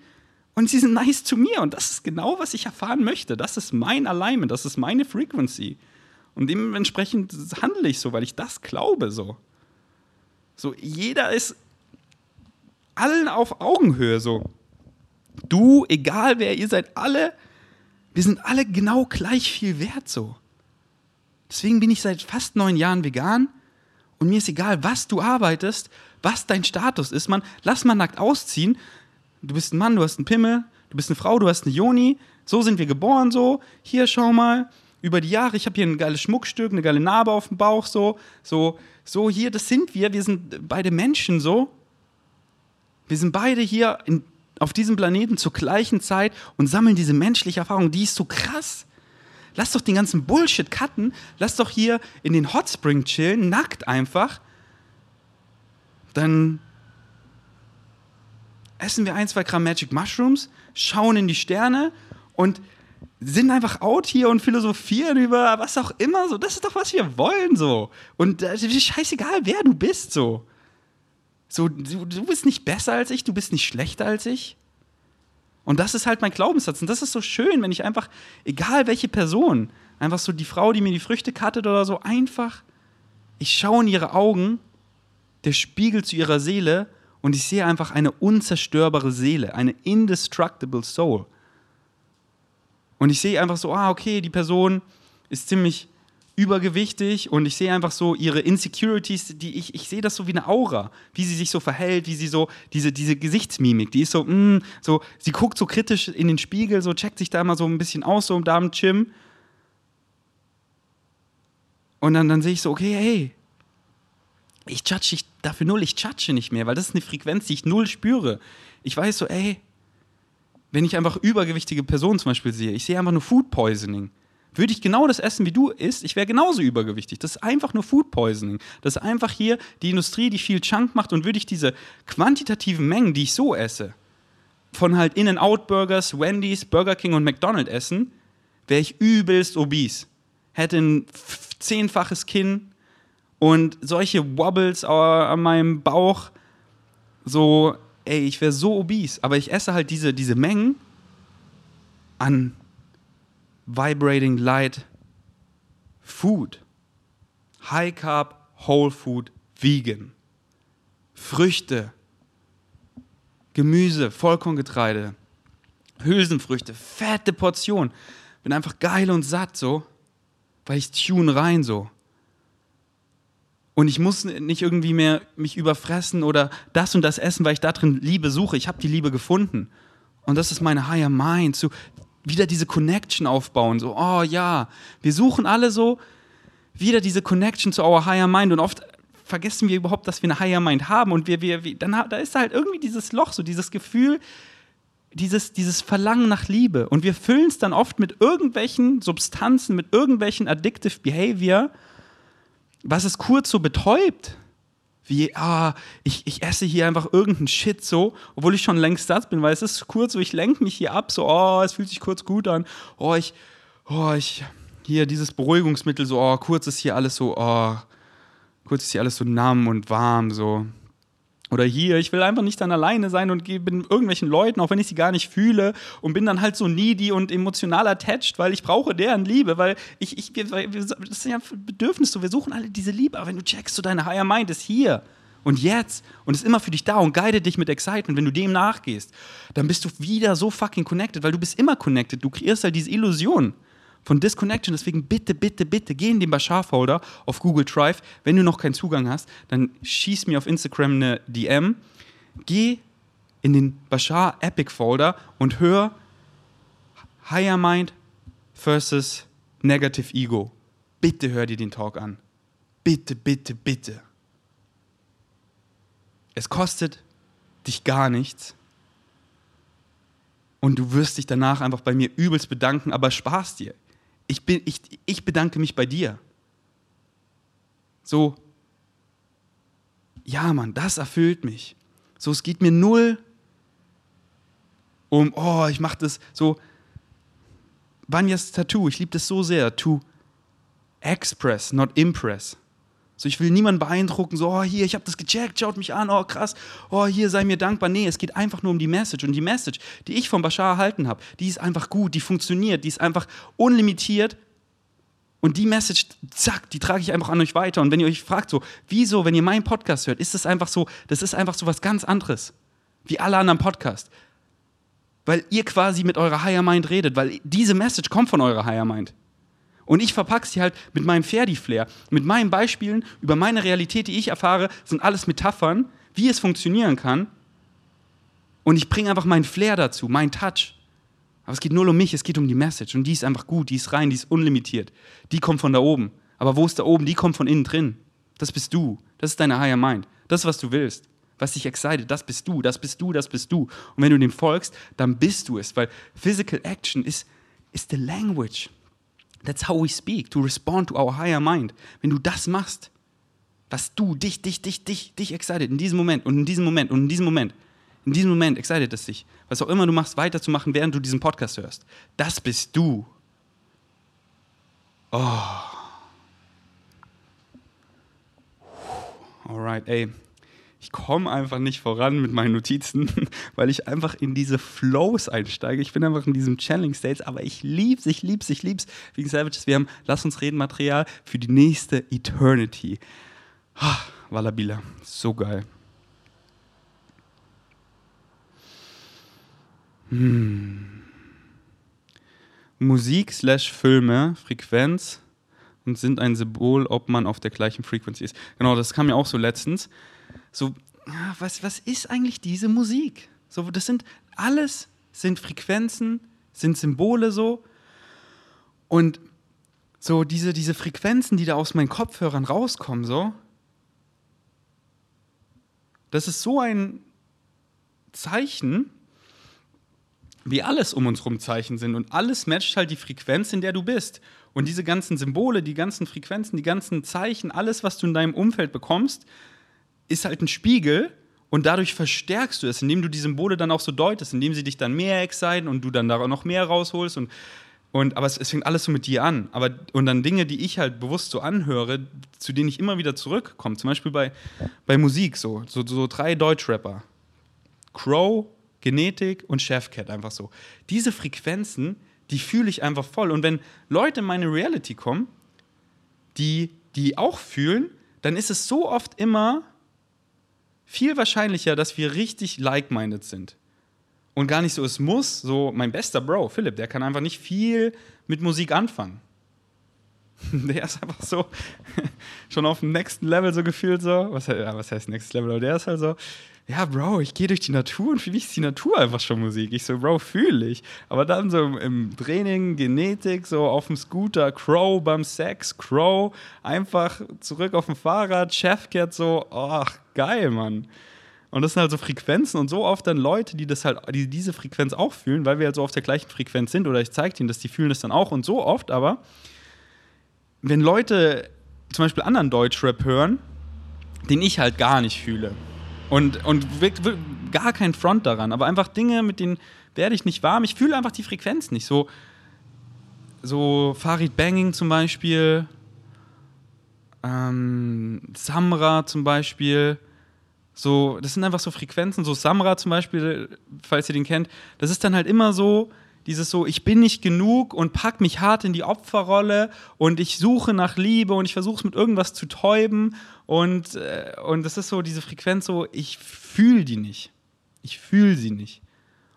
S1: und sie sind nice zu mir. Und das ist genau, was ich erfahren möchte. Das ist mein Alignment. Das ist meine Frequency. Und dementsprechend handle ich so, weil ich das glaube so. So, jeder ist allen auf Augenhöhe so. Du, egal wer, ihr seid alle, wir sind alle genau gleich viel wert so. Deswegen bin ich seit fast neun Jahren vegan und mir ist egal, was du arbeitest, was dein Status ist. Man, lass mal nackt ausziehen. Du bist ein Mann, du hast einen Pimmel, du bist eine Frau, du hast eine Joni. So sind wir geboren so. Hier, schau mal. Über die Jahre, ich habe hier ein geiles Schmuckstück, eine geile Narbe auf dem Bauch, so, so, so hier, das sind wir. Wir sind beide Menschen so. Wir sind beide hier in, auf diesem Planeten zur gleichen Zeit und sammeln diese menschliche Erfahrung. Die ist so krass. Lass doch den ganzen Bullshit cutten. Lass doch hier in den Hot Spring chillen, nackt einfach. Dann essen wir ein, zwei Gramm Magic Mushrooms, schauen in die Sterne und sind einfach out hier und philosophieren über was auch immer so. Das ist doch, was wir wollen so. Und äh, ist scheißegal, wer du bist so. So, du, du bist nicht besser als ich, du bist nicht schlechter als ich. Und das ist halt mein Glaubenssatz. Und das ist so schön, wenn ich einfach, egal welche Person, einfach so die Frau, die mir die Früchte cuttet oder so, einfach, ich schaue in ihre Augen, der Spiegel zu ihrer Seele und ich sehe einfach eine unzerstörbare Seele, eine indestructible Soul. Und ich sehe einfach so, ah, okay, die Person ist ziemlich übergewichtig und ich sehe einfach so ihre Insecurities, die ich, ich sehe das so wie eine Aura, wie sie sich so verhält, wie sie so, diese, diese Gesichtsmimik, die ist so, mh, mm, so, sie guckt so kritisch in den Spiegel, so checkt sich da immer so ein bisschen aus, so im Damen-Gym. Und dann, dann sehe ich so, okay, hey, ich judge dich dafür null, ich judge nicht mehr, weil das ist eine Frequenz, die ich null spüre. Ich weiß so, ey, wenn ich einfach übergewichtige Personen zum Beispiel sehe, ich sehe einfach nur Food Poisoning würde ich genau das essen, wie du isst, ich wäre genauso übergewichtig. Das ist einfach nur Food Poisoning. Das ist einfach hier die Industrie, die viel Chunk macht und würde ich diese quantitativen Mengen, die ich so esse, von halt In-N-Out-Burgers, Wendy's, Burger King und McDonald's essen, wäre ich übelst obese. Hätte ein zehnfaches Kinn und solche Wobbles an meinem Bauch. So, ey, ich wäre so obese. Aber ich esse halt diese, diese Mengen an vibrating light food. High carb, whole food, vegan. Früchte, Gemüse, Vollkorngetreide, Hülsenfrüchte, fette Portion. Bin einfach geil und satt so, weil ich tune rein so. Und ich muss nicht irgendwie mehr mich überfressen oder das und das essen, weil ich da drin Liebe suche. Ich habe die Liebe gefunden. Und das ist meine Higher Mind, zu wieder diese Connection aufbauen. So, oh ja, wir suchen alle so wieder diese Connection zu our higher mind und oft vergessen wir überhaupt, dass wir eine higher mind haben und wir, wir, wir dann da ist halt irgendwie dieses Loch, so dieses Gefühl, dieses, dieses Verlangen nach Liebe und wir füllen es dann oft mit irgendwelchen Substanzen, mit irgendwelchen addictive behavior, was es kurz so betäubt wie, ah, ich, ich esse hier einfach irgendeinen Shit so, obwohl ich schon längst satt bin, weil es ist kurz so, ich lenke mich hier ab, so, oh, es fühlt sich kurz gut an, oh, ich, oh, ich, hier dieses Beruhigungsmittel, so, oh, kurz ist hier alles so, oh, kurz ist hier alles so namm und warm, so. Oder hier, ich will einfach nicht dann alleine sein und bin irgendwelchen Leuten, auch wenn ich sie gar nicht fühle, und bin dann halt so needy und emotional attached, weil ich brauche deren Liebe, weil ich, ich wir, das ist ja ein Bedürfnis so, wir suchen alle diese Liebe, aber wenn du checkst, so deine Higher Mind ist hier und jetzt und ist immer für dich da und guidet dich mit Excitement, wenn du dem nachgehst, dann bist du wieder so fucking connected, weil du bist immer connected, du kreierst halt diese Illusion von Disconnection. Deswegen bitte, bitte, bitte, geh in den Bashar-Folder auf Google Drive. Wenn du noch keinen Zugang hast, dann schieß mir auf Instagram eine DM. Geh in den Bashar Epic Folder und hör Higher Mind versus Negative Ego. Bitte hör dir den Talk an. Bitte, bitte, bitte. Es kostet dich gar nichts. Und du wirst dich danach einfach bei mir übelst bedanken, aber Spaß dir ich, bin, ich, ich bedanke mich bei dir. So, ja, Mann, das erfüllt mich. So, es geht mir null um, oh, ich mache das so. Vanjas Tattoo, ich liebe das so sehr. To express, not impress. So, ich will niemanden beeindrucken, so, oh, hier, ich habe das gecheckt, schaut mich an, oh, krass, oh, hier, sei mir dankbar. Nee, es geht einfach nur um die Message. Und die Message, die ich von Bashar erhalten habe, die ist einfach gut, die funktioniert, die ist einfach unlimitiert. Und die Message, zack, die trage ich einfach an euch weiter. Und wenn ihr euch fragt, so, wieso, wenn ihr meinen Podcast hört, ist das einfach so, das ist einfach so was ganz anderes, wie alle anderen Podcasts. Weil ihr quasi mit eurer Higher Mind redet, weil diese Message kommt von eurer Higher Mind. Und ich verpacke sie halt mit meinem Ferdi-Flair, mit meinen Beispielen über meine Realität, die ich erfahre, sind alles Metaphern, wie es funktionieren kann. Und ich bringe einfach meinen Flair dazu, meinen Touch. Aber es geht nur um mich, es geht um die Message. Und die ist einfach gut, die ist rein, die ist unlimitiert. Die kommt von da oben. Aber wo ist da oben? Die kommt von innen drin. Das bist du. Das ist deine Higher Mind. Das, was du willst. Was dich excited, das bist du, das bist du, das bist du. Und wenn du dem folgst, dann bist du es. Weil Physical Action ist, ist the language. That's how we speak, to respond to our higher mind. Wenn du das machst, was du, dich, dich, dich, dich, dich excited in diesem Moment und in diesem Moment und in diesem Moment, in diesem Moment excited es dich, was auch immer du machst, weiterzumachen, während du diesen Podcast hörst. Das bist du. Oh. Alright, ey. Ich komme einfach nicht voran mit meinen Notizen, <laughs> weil ich einfach in diese Flows einsteige. Ich bin einfach in diesem Channeling States, aber ich lieb's, ich lieb's, ich lieb's. Wegen Savages, wir haben Lass uns reden Material für die nächste Eternity. Ah, Wallabila, so geil. Hm. Musik slash Filme, Frequenz und sind ein Symbol, ob man auf der gleichen Frequency ist. Genau, das kam ja auch so letztens. So, was, was ist eigentlich diese Musik? So, das sind alles sind Frequenzen, sind Symbole so. Und so diese, diese Frequenzen, die da aus meinen Kopfhörern rauskommen, so, das ist so ein Zeichen, wie alles um uns herum Zeichen sind. Und alles matcht halt die Frequenz, in der du bist. Und diese ganzen Symbole, die ganzen Frequenzen, die ganzen Zeichen, alles, was du in deinem Umfeld bekommst, ist halt ein Spiegel. Und dadurch verstärkst du es, indem du die Symbole dann auch so deutest, indem sie dich dann mehr exciten und du dann da noch mehr rausholst. Und, und, aber es, es fängt alles so mit dir an. Aber, und dann Dinge, die ich halt bewusst so anhöre, zu denen ich immer wieder zurückkomme. Zum Beispiel bei, bei Musik so. So, so drei Deutschrapper. Crow, Genetik und Chefcat einfach so. Diese Frequenzen, die fühle ich einfach voll. Und wenn Leute in meine Reality kommen, die die auch fühlen, dann ist es so oft immer viel wahrscheinlicher, dass wir richtig like-minded sind. Und gar nicht so, es muss, so mein bester Bro, Philipp, der kann einfach nicht viel mit Musik anfangen. <laughs> Der ist einfach so <laughs> schon auf dem nächsten Level so gefühlt so. Was, ja, was heißt Next Level? Aber der ist halt so, ja, Bro, ich gehe durch die Natur und für mich ist die Natur einfach schon Musik. Ich so, Bro, fühle ich. Aber dann so im Training, Genetik, so auf dem Scooter, Crow beim Sex, Crow, einfach zurück auf dem Fahrrad, Chefcat so, ach, geil, Mann. Und das sind halt so Frequenzen und so oft dann Leute, die das halt, die diese Frequenz auch fühlen, weil wir halt so auf der gleichen Frequenz sind oder ich zeige ihnen, dass die fühlen das dann auch und so oft aber, wenn Leute zum Beispiel anderen Deutschrap hören, den ich halt gar nicht fühle, und, und wirkt, wirkt gar kein Front daran, aber einfach Dinge, mit denen werde ich nicht warm. Ich fühle einfach die Frequenz nicht. So, so Farid Banging zum Beispiel, ähm, Samra zum Beispiel. So, das sind einfach so Frequenzen. So Samra zum Beispiel, falls ihr den kennt, das ist dann halt immer so, dieses so, ich bin nicht genug und pack mich hart in die Opferrolle und ich suche nach Liebe und ich versuche es mit irgendwas zu täuben und, äh, und das ist so diese Frequenz so, ich fühle die nicht. Ich fühle sie nicht.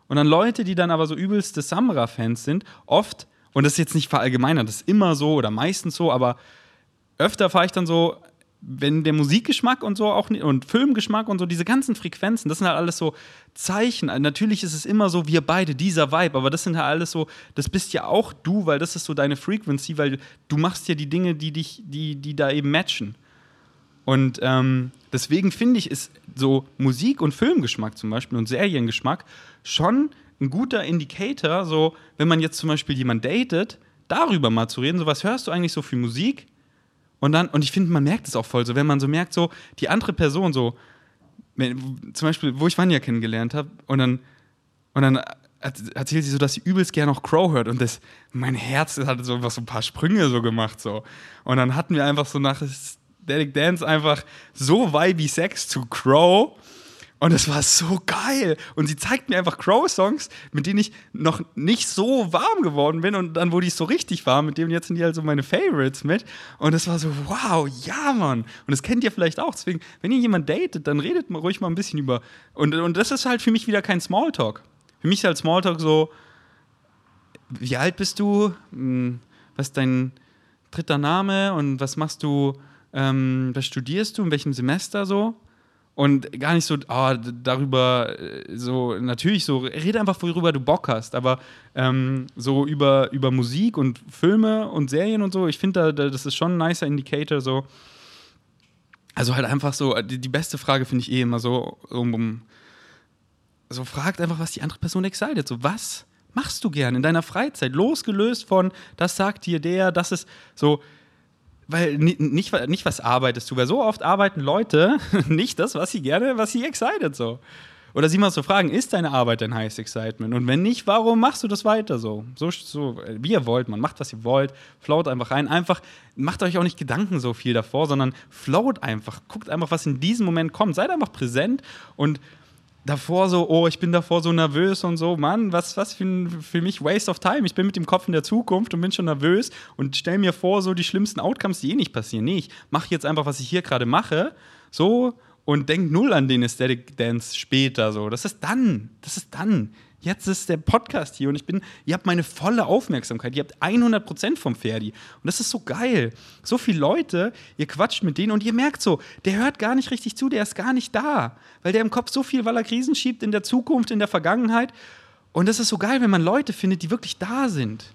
S1: Und dann Leute, die dann aber so übelste Samra-Fans sind, oft, und das ist jetzt nicht verallgemeinert, das ist immer so oder meistens so, aber öfter fahre ich dann so wenn der Musikgeschmack und so auch und Filmgeschmack und so, diese ganzen Frequenzen, das sind halt alles so Zeichen. Natürlich ist es immer so, wir beide, dieser Vibe, aber das sind halt alles so, das bist ja auch du, weil das ist so deine Frequency, weil du machst ja die Dinge, die dich, die, die da eben matchen. Und ähm, deswegen finde ich, ist so Musik- und Filmgeschmack zum Beispiel und Seriengeschmack schon ein guter Indikator, so wenn man jetzt zum Beispiel jemanden datet, darüber mal zu reden, so was hörst du eigentlich so für Musik? Und dann, und ich finde, man merkt es auch voll so, wenn man so merkt, so, die andere Person, so, wenn, zum Beispiel, wo ich Vanya kennengelernt habe, und dann, und dann erzählt sie so, dass sie übelst gerne auch Crow hört. Und das, mein Herz hat so, so ein paar Sprünge so gemacht. So. Und dann hatten wir einfach so nach Static Dance einfach so vibey Sex zu Crow. Und es war so geil. Und sie zeigt mir einfach Crow-Songs, mit denen ich noch nicht so warm geworden bin. Und dann wurde ich so richtig warm, mit denen jetzt sind die halt so meine Favorites mit. Und es war so, wow, ja, Mann. Und das kennt ihr vielleicht auch. Deswegen, wenn ihr jemanden datet, dann redet mal ruhig mal ein bisschen über. Und, und das ist halt für mich wieder kein Smalltalk. Für mich ist halt Smalltalk so, wie alt bist du? Hm, was ist dein dritter Name? Und was machst du? Ähm, was studierst du? In welchem Semester so? Und gar nicht so oh, darüber äh, so natürlich so rede einfach worüber du Bock hast. Aber ähm, so über über Musik und Filme und Serien und so ich finde da, das ist schon ein nicer Indicator so. Also halt einfach so die, die beste Frage finde ich eh immer so um so fragt einfach was die andere Person excited. So was machst du gern in deiner Freizeit? Losgelöst von das sagt dir der das ist so weil nicht, nicht was arbeitest du, weil so oft arbeiten Leute <laughs> nicht das, was sie gerne, was sie excited so. Oder sie mal so fragen, ist deine Arbeit dein Highest Excitement? Und wenn nicht, warum machst du das weiter so? So, so wie ihr wollt, man macht, was ihr wollt, float einfach rein. Einfach, macht euch auch nicht Gedanken so viel davor, sondern float einfach. Guckt einfach, was in diesem Moment kommt. Seid einfach präsent und davor so, oh, ich bin davor so nervös und so, Mann, was, was für, für mich Waste of Time. Ich bin mit dem Kopf in der Zukunft und bin schon nervös und stell mir vor, so die schlimmsten Outcomes, die eh nicht passieren. Nee, ich mache jetzt einfach, was ich hier gerade mache, so und denk null an den Aesthetic Dance später, so. Das ist dann, das ist dann. Jetzt ist der Podcast hier und ich bin, ihr habt meine volle Aufmerksamkeit. Ihr habt 100% vom Ferdi. Und das ist so geil. So viele Leute, ihr quatscht mit denen und ihr merkt so, der hört gar nicht richtig zu, der ist gar nicht da. Weil der im Kopf so viel, weil er Krisen schiebt in der Zukunft, in der Vergangenheit. Und das ist so geil, wenn man Leute findet, die wirklich da sind.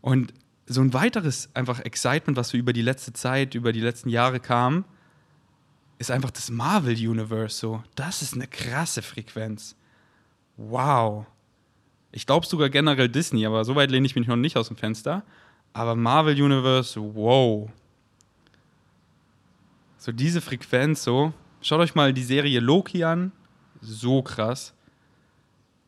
S1: Und so ein weiteres einfach Excitement, was so über die letzte Zeit, über die letzten Jahre kam, ist einfach das Marvel Universe so. Das ist eine krasse Frequenz. Wow. Ich glaube sogar generell Disney, aber so weit lehne ich mich noch nicht aus dem Fenster. Aber Marvel Universe, wow. So diese Frequenz so. Schaut euch mal die Serie Loki an. So krass.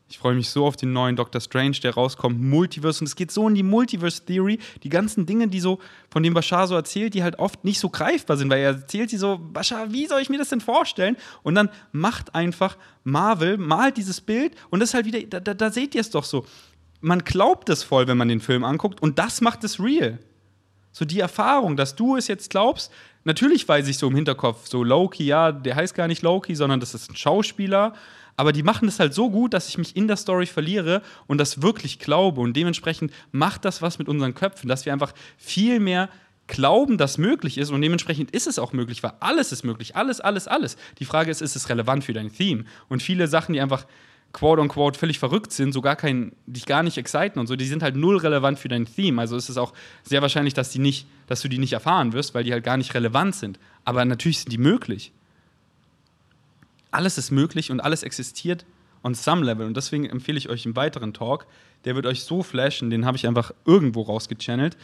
S1: Ich freue mich so auf den neuen Doctor Strange, der rauskommt, Multiverse. Und es geht so in die Multiverse-Theory. Die ganzen Dinge, die so, von dem Bashar so erzählt, die halt oft nicht so greifbar sind, weil er erzählt sie so, Bashar, wie soll ich mir das denn vorstellen? Und dann macht einfach Marvel, malt dieses Bild und das ist halt wieder, da, da, da seht ihr es doch so. Man glaubt es voll, wenn man den Film anguckt und das macht es real. So die Erfahrung, dass du es jetzt glaubst, natürlich weiß ich so im Hinterkopf, so Loki, ja, der heißt gar nicht Loki, sondern das ist ein Schauspieler aber die machen es halt so gut, dass ich mich in der Story verliere und das wirklich glaube. Und dementsprechend macht das was mit unseren Köpfen, dass wir einfach viel mehr glauben, dass möglich ist und dementsprechend ist es auch möglich, weil alles ist möglich, alles, alles, alles. Die Frage ist, ist es relevant für dein Theme? Und viele Sachen, die einfach quote unquote völlig verrückt sind, so gar kein, dich gar nicht exciten und so, die sind halt null relevant für dein Theme. Also ist es auch sehr wahrscheinlich, dass, die nicht, dass du die nicht erfahren wirst, weil die halt gar nicht relevant sind. Aber natürlich sind die möglich alles ist möglich und alles existiert on some level. Und deswegen empfehle ich euch einen weiteren Talk. Der wird euch so flashen, den habe ich einfach irgendwo rausgechannelt.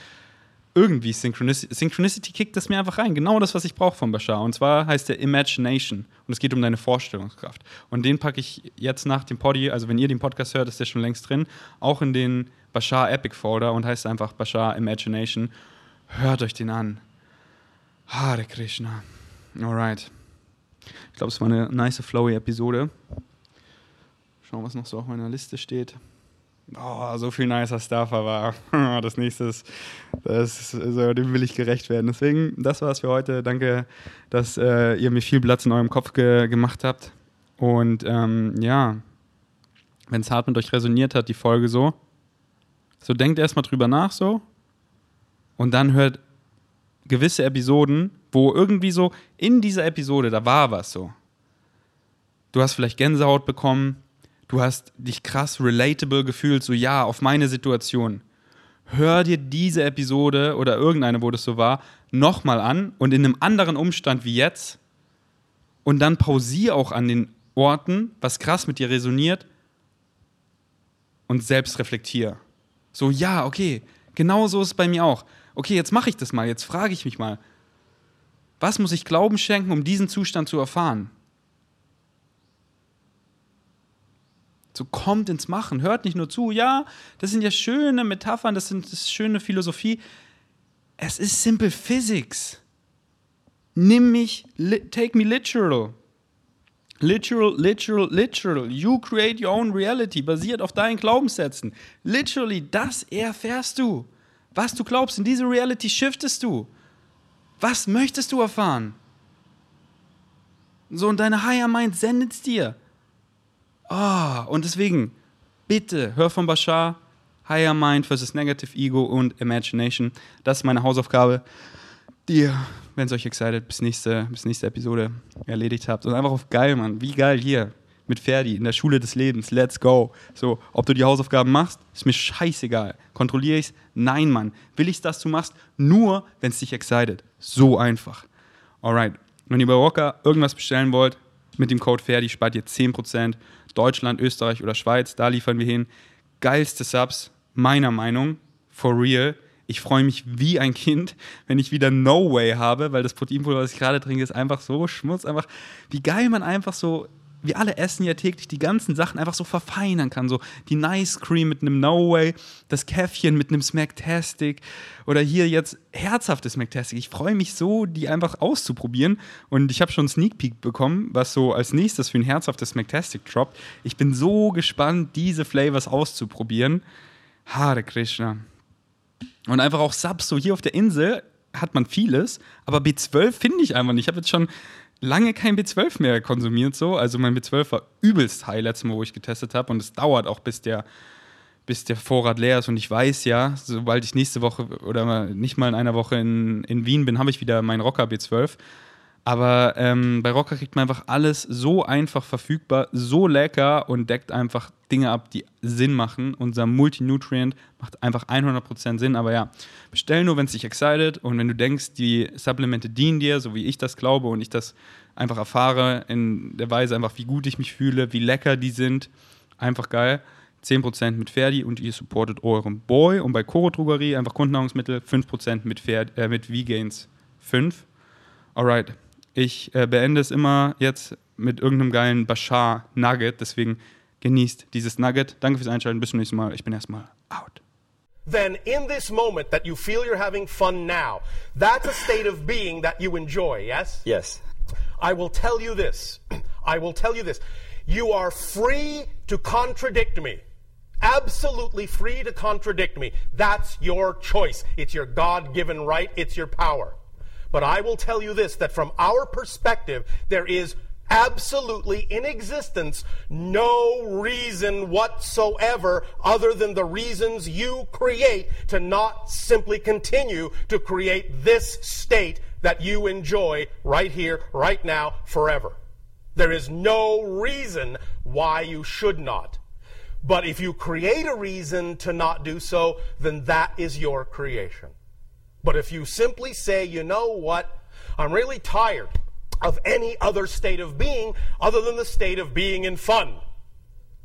S1: Irgendwie Synchronicity, Synchronicity kickt das mir einfach rein. Genau das, was ich brauche von Bashar. Und zwar heißt der Imagination. Und es geht um deine Vorstellungskraft. Und den packe ich jetzt nach dem Poddy, also wenn ihr den Podcast hört, ist der schon längst drin, auch in den Bashar Epic Folder und heißt einfach Bashar Imagination. Hört euch den an. Hare Krishna. Alright. Ich glaube, es war eine nice, flowy Episode. Schauen, was noch so auf meiner Liste steht. Oh, so viel nicer Stuff, aber <laughs> das nächste ist, das, also, dem will ich gerecht werden. Deswegen, das war's für heute. Danke, dass äh, ihr mir viel Platz in eurem Kopf ge gemacht habt. Und ähm, ja, wenn es hart mit euch resoniert hat, die Folge so, so denkt erstmal drüber nach so und dann hört gewisse Episoden, wo irgendwie so in dieser Episode, da war was so. Du hast vielleicht Gänsehaut bekommen, du hast dich krass relatable gefühlt, so ja, auf meine Situation. Hör dir diese Episode oder irgendeine, wo das so war, nochmal an und in einem anderen Umstand wie jetzt und dann pausier auch an den Orten, was krass mit dir resoniert und selbst reflektier. So, ja, okay, genau so ist es bei mir auch okay, jetzt mache ich das mal, jetzt frage ich mich mal, was muss ich Glauben schenken, um diesen Zustand zu erfahren? So kommt ins Machen, hört nicht nur zu, ja, das sind ja schöne Metaphern, das, sind, das ist schöne Philosophie. Es ist simple Physics. Nimm mich, take me literal. Literal, literal, literal. You create your own reality, basiert auf deinen Glaubenssätzen. Literally, das erfährst du. Was du glaubst, in diese Reality shiftest du. Was möchtest du erfahren? So, und deine Higher Mind sendet es dir. Oh, und deswegen, bitte, hör von Bashar, Higher Mind versus Negative Ego und Imagination. Das ist meine Hausaufgabe, die ihr, wenn es euch excited, bis nächste, bis nächste Episode erledigt habt. Und einfach auf geil, Mann. Wie geil hier mit Ferdi in der Schule des Lebens. Let's go. So, ob du die Hausaufgaben machst, ist mir scheißegal. Kontrolliere ich's? Nein, Mann. Will ich, dass du machst? Nur, wenn es dich excited. So einfach. Alright. Wenn ihr bei Rocker irgendwas bestellen wollt, mit dem Code Ferdi spart ihr 10%. Deutschland, Österreich oder Schweiz, da liefern wir hin. Geilste Subs, meiner Meinung, for real. ich freue mich wie ein Kind, <laughs> wenn ich wieder No Way habe, weil das Proteinpulver, was ich gerade trinke, ist einfach so Schmutz. Einfach, wie geil man einfach so wir alle essen ja täglich die ganzen Sachen einfach so verfeinern kann. So die Nice Cream mit einem No Way, das Käffchen mit einem Smacktastic oder hier jetzt herzhaftes Smacktastic. Ich freue mich so, die einfach auszuprobieren. Und ich habe schon einen Sneak Peek bekommen, was so als nächstes für ein herzhaftes Smacktastic droppt. Ich bin so gespannt, diese Flavors auszuprobieren. Hare Krishna. Und einfach auch Subs, so hier auf der Insel hat man vieles, aber B12 finde ich einfach nicht. Ich habe jetzt schon lange kein B12 mehr konsumiert so. Also mein B12 war übelst high letztes Mal, wo ich getestet habe. Und es dauert auch, bis der, bis der Vorrat leer ist. Und ich weiß ja, sobald ich nächste Woche oder nicht mal in einer Woche in, in Wien bin, habe ich wieder meinen Rocker B12. Aber ähm, bei Rocker kriegt man einfach alles so einfach verfügbar, so lecker und deckt einfach Dinge ab, die Sinn machen. Unser Multinutrient macht einfach 100% Sinn. Aber ja, bestell nur, wenn es dich excited und wenn du denkst, die Supplemente dienen dir, so wie ich das glaube und ich das einfach erfahre, in der Weise einfach, wie gut ich mich fühle, wie lecker die sind. Einfach geil. 10% mit Ferdi und ihr supportet euren Boy. Und bei Coro Drogerie einfach Kundennahrungsmittel 5% mit, äh, mit V-Gains 5. Alright, ich äh, beende es immer jetzt mit irgendeinem geilen Bashar Nugget. Deswegen genießt dieses Nugget. Danke fürs Einschalten. Bis zum nächsten Mal. Ich bin erstmal out.
S2: Then, in this moment that you feel you're having fun now, that's a state of being that you enjoy, yes?
S3: Yes.
S2: I will tell you this. <clears throat> I will tell you this. You are free to contradict me. Absolutely free to contradict me. That's your choice. It's your God given right, it's your power. But I will tell you this that from our perspective, there is absolutely in existence no reason whatsoever other than the reasons you create to not simply continue to create this state that you enjoy right here, right now, forever. There is no reason why you should not. But if you create a reason to not do so, then that is your creation. But if you simply say, you know what, I'm really tired of any other state of being other than the state of being in fun.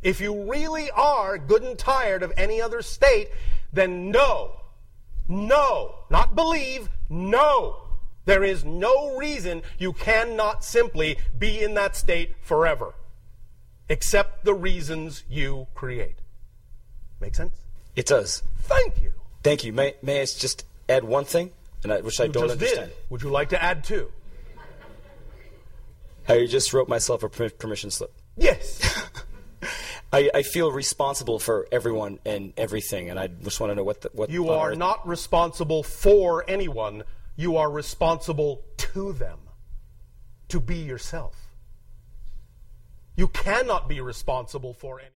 S2: If you really are good and tired of any other state, then no, no, not believe, no. There is no reason you cannot simply be in that state forever, except the reasons you create. Make sense?
S3: It does.
S2: Thank you.
S3: Thank you. May, may I just add one thing, and I, which I don't understand.
S2: did. Would you like to add two?
S3: I just wrote myself a permission slip.
S2: Yes. <laughs>
S3: I, I feel responsible for everyone and everything, and I just want to know what the, what.
S2: You are not responsible for anyone. You are responsible to them. To be yourself. You cannot be responsible for any.